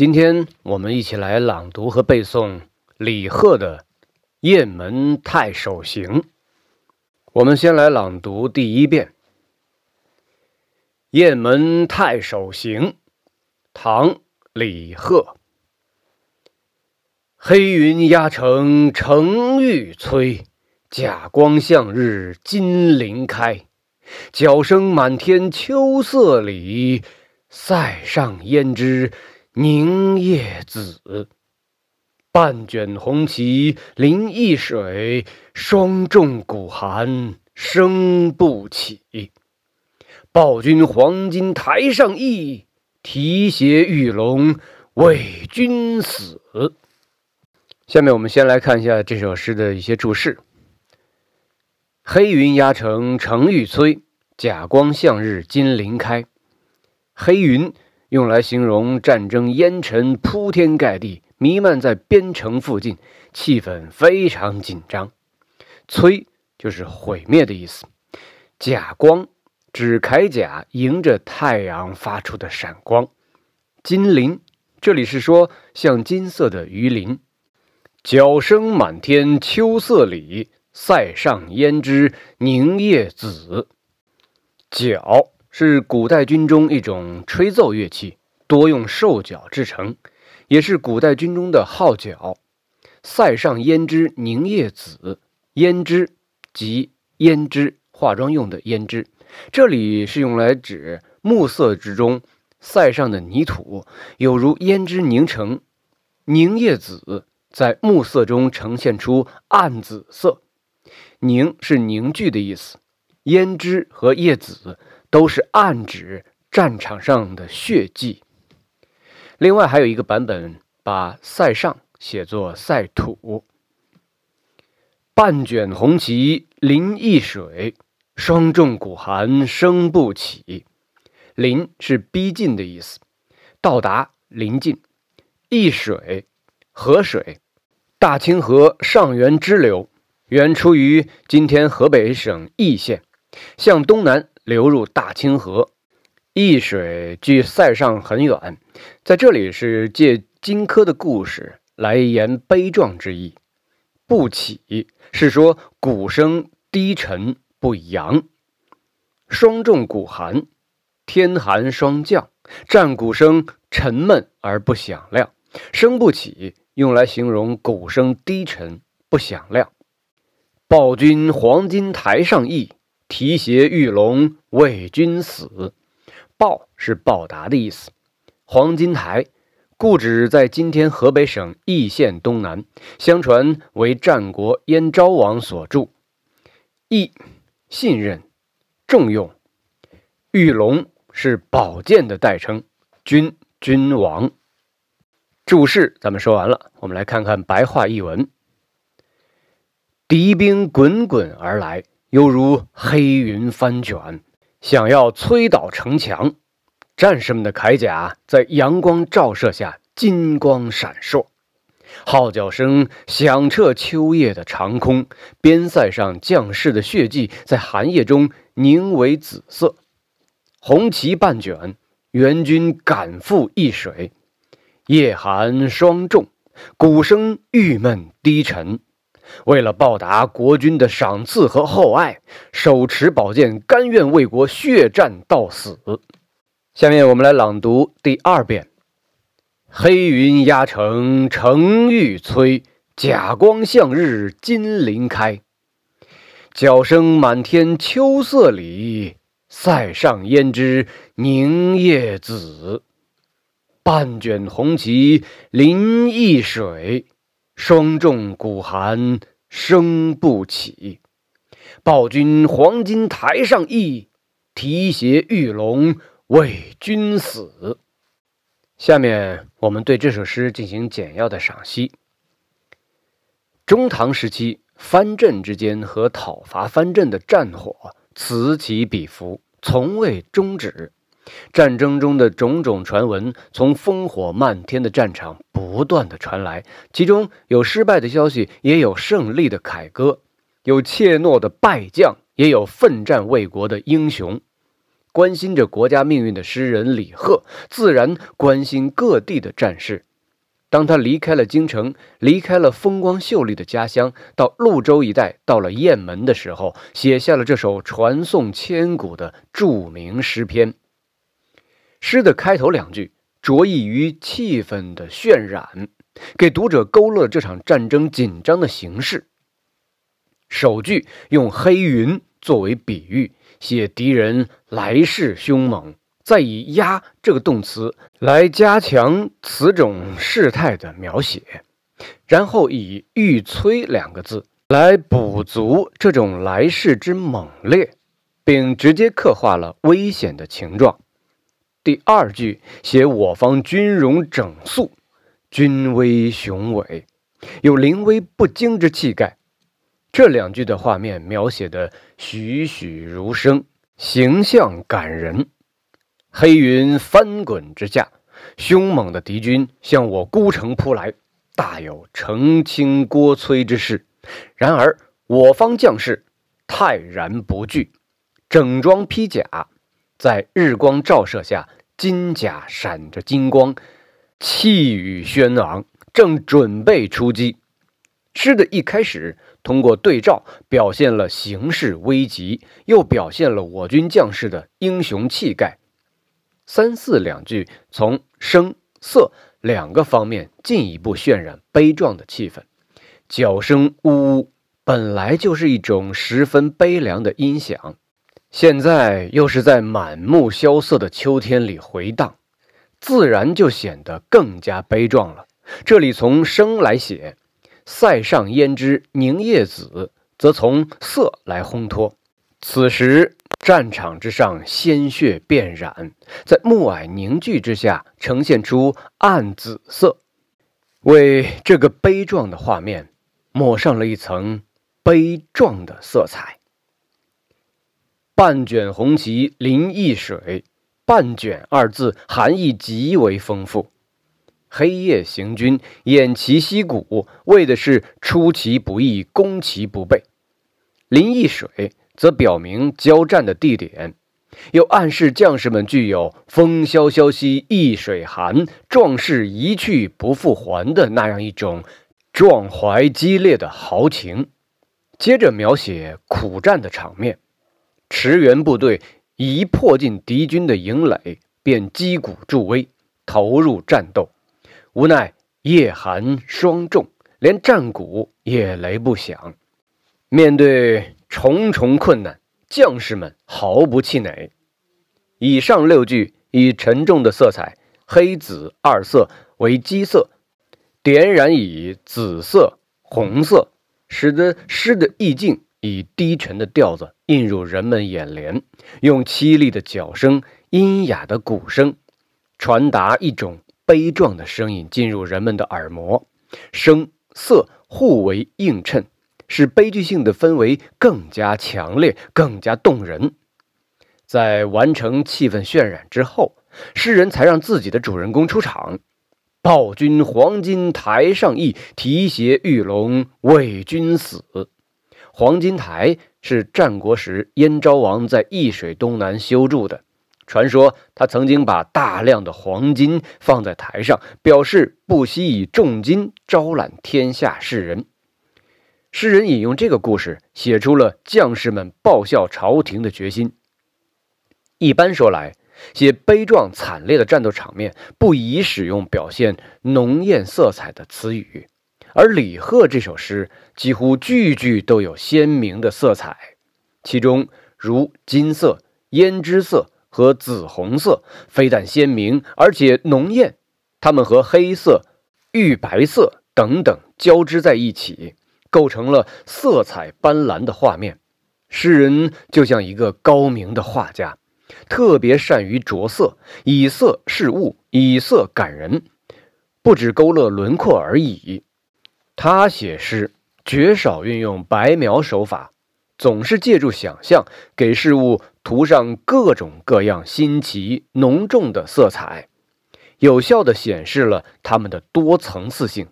今天我们一起来朗读和背诵李贺的《雁门太守行》。我们先来朗读第一遍《雁门太守行》，唐·李贺。黑云压城城欲摧，甲光向日金鳞开。角声满天秋色里，塞上胭脂。凝夜紫，半卷红旗临易水，霜重鼓寒声不起。报君黄金台上意，提携玉龙为君死。下面我们先来看一下这首诗的一些注释：黑云压城城欲摧，甲光向日金鳞开。黑云。用来形容战争烟尘铺天盖地，弥漫在边城附近，气氛非常紧张。摧就是毁灭的意思。甲光指铠甲迎着太阳发出的闪光。金鳞这里是说像金色的鱼鳞。角声满天秋色里，塞上胭脂凝夜紫。角。是古代军中一种吹奏乐器，多用兽角制成，也是古代军中的号角。塞上胭脂凝夜紫，胭脂即胭脂，化妆用的胭脂，这里是用来指暮色之中塞上的泥土，有如胭脂凝成。凝夜紫在暮色中呈现出暗紫色，凝是凝聚的意思，胭脂和叶紫。都是暗指战场上的血迹。另外还有一个版本把“塞上”写作“塞土”。半卷红旗临易水，霜重鼓寒声不起。临是逼近的意思，到达临近。易水，河水，大清河上源支流，源出于今天河北省易县，向东南。流入大清河，易水距塞上很远，在这里是借荆轲的故事来言悲壮之意。不起是说鼓声低沉不扬，霜重鼓寒，天寒霜降，战鼓声沉闷而不响亮，声不起用来形容鼓声低沉不响亮。报君黄金台上意。提携玉龙为君死，报是报答的意思。黄金台，故址在今天河北省易县东南，相传为战国燕昭王所筑。义，信任，重用。玉龙是宝剑的代称。君，君王。注释咱们说完了，我们来看看白话译文。敌兵滚滚而来。犹如黑云翻卷，想要摧倒城墙。战士们的铠甲在阳光照射下金光闪烁，号角声响彻秋夜的长空。边塞上将士的血迹在寒夜中凝为紫色。红旗半卷，援军赶赴易水。夜寒霜重，鼓声郁闷低沉。为了报答国君的赏赐和厚爱，手持宝剑，甘愿为国血战到死。下面我们来朗读第二遍：黑云压城城欲摧，甲光向日金鳞开。角声满天秋色里，塞上胭脂凝夜紫。半卷红旗临易水。霜重鼓寒声不起，报君黄金台上意，提携玉龙为君死。下面我们对这首诗进行简要的赏析。中唐时期，藩镇之间和讨伐藩镇的战火此起彼伏，从未终止。战争中的种种传闻，从烽火漫天的战场不断的传来，其中有失败的消息，也有胜利的凯歌，有怯懦的败将，也有奋战为国的英雄。关心着国家命运的诗人李贺，自然关心各地的战事。当他离开了京城，离开了风光秀丽的家乡，到潞州一带，到了雁门的时候，写下了这首传颂千古的著名诗篇。诗的开头两句着意于气氛的渲染，给读者勾勒这场战争紧张的形势。首句用黑云作为比喻，写敌人来势凶猛。再以“压”这个动词来加强此种事态的描写，然后以“欲摧”两个字来补足这种来势之猛烈，并直接刻画了危险的情状。第二句写我方军容整肃，军威雄伟，有临危不惊之气概。这两句的画面描写的栩栩如生，形象感人。黑云翻滚之下，凶猛的敌军向我孤城扑来，大有澄清郭摧之势。然而我方将士泰然不惧，整装披甲，在日光照射下，金甲闪着金光，气宇轩昂，正准备出击。诗的一开始，通过对照表现了形势危急，又表现了我军将士的英雄气概。三四两句从声色两个方面进一步渲染悲壮的气氛。角声呜呜本来就是一种十分悲凉的音响，现在又是在满目萧瑟的秋天里回荡，自然就显得更加悲壮了。这里从声来写，塞上胭脂凝夜紫，则从色来烘托。此时。战场之上，鲜血遍染，在暮霭凝聚之下，呈现出暗紫色，为这个悲壮的画面抹上了一层悲壮的色彩。半卷红旗临易水，半卷二字含义极为丰富。黑夜行军，偃旗息鼓，为的是出其不意，攻其不备。临易水。则表明交战的地点，又暗示将士们具有“风萧萧兮易水寒，壮士一去不复还”的那样一种壮怀激烈的豪情。接着描写苦战的场面，驰援部队一迫近敌军的营垒，便击鼓助威，投入战斗。无奈夜寒霜重，连战鼓也雷不响。面对。重重困难，将士们毫不气馁。以上六句以沉重的色彩，黑紫二色为基色，点染以紫色、红色，使得诗的意境以低沉的调子映入人们眼帘。用凄厉的角声、阴哑的鼓声，传达一种悲壮的声音进入人们的耳膜，声色互为映衬。使悲剧性的氛围更加强烈、更加动人。在完成气氛渲染之后，诗人才让自己的主人公出场：“报君黄金台上意，提携玉龙为君死。”黄金台是战国时燕昭王在易水东南修筑的，传说他曾经把大量的黄金放在台上，表示不惜以重金招揽天下士人。诗人引用这个故事，写出了将士们报效朝廷的决心。一般说来，写悲壮惨烈的战斗场面，不宜使用表现浓艳色彩的词语，而李贺这首诗几乎句句都有鲜明的色彩，其中如金色、胭脂色和紫红色，非但鲜明，而且浓艳，它们和黑色、玉白色等等交织在一起。构成了色彩斑斓的画面。诗人就像一个高明的画家，特别善于着色，以色示物，以色感人，不止勾勒轮廓而已。他写诗绝少运用白描手法，总是借助想象，给事物涂上各种各样新奇浓重的色彩，有效地显示了它们的多层次性。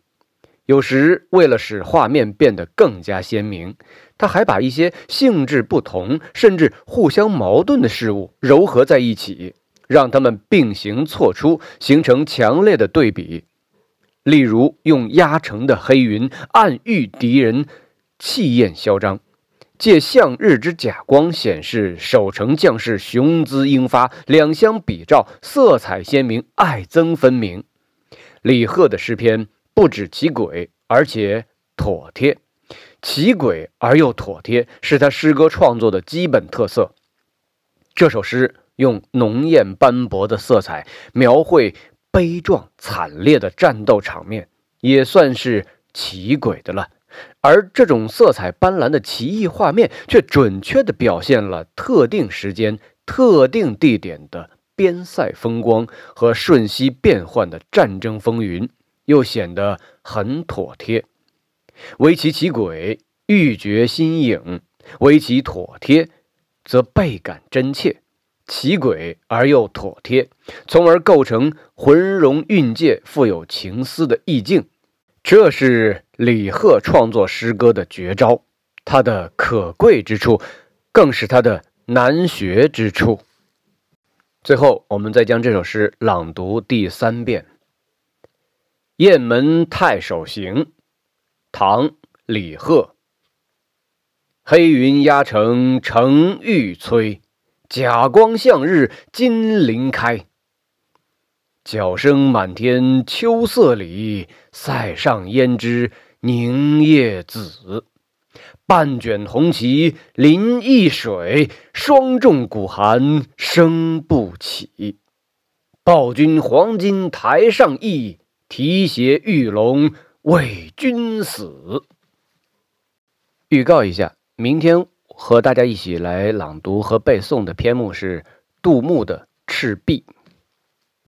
有时为了使画面变得更加鲜明，他还把一些性质不同甚至互相矛盾的事物糅合在一起，让它们并行错出，形成强烈的对比。例如，用压城的黑云暗喻敌人气焰嚣张，借向日之假光显示守城将士雄姿英发，两相比照，色彩鲜明，爱憎分明。李贺的诗篇。不止奇诡，而且妥帖。奇诡而又妥帖，是他诗歌创作的基本特色。这首诗用浓艳斑驳的色彩描绘悲壮惨烈的战斗场面，也算是奇诡的了。而这种色彩斑斓的奇异画面，却准确地表现了特定时间、特定地点的边塞风光和瞬息变幻的战争风云。又显得很妥帖，唯其其轨，欲觉新颖；唯其妥帖，则倍感真切。其诡而又妥帖，从而构成浑融蕴藉、富有情思的意境。这是李贺创作诗歌的绝招，它的可贵之处，更是它的难学之处。最后，我们再将这首诗朗读第三遍。《雁门太守行》唐·李贺。黑云压城城欲摧，甲光向日金鳞开。角声满天秋色里，塞上胭脂凝夜紫。半卷红旗临易水，霜重鼓寒声不起。报君黄金台上意。提携玉龙为君死。预告一下，明天和大家一起来朗读和背诵的篇目是杜牧的《赤壁》。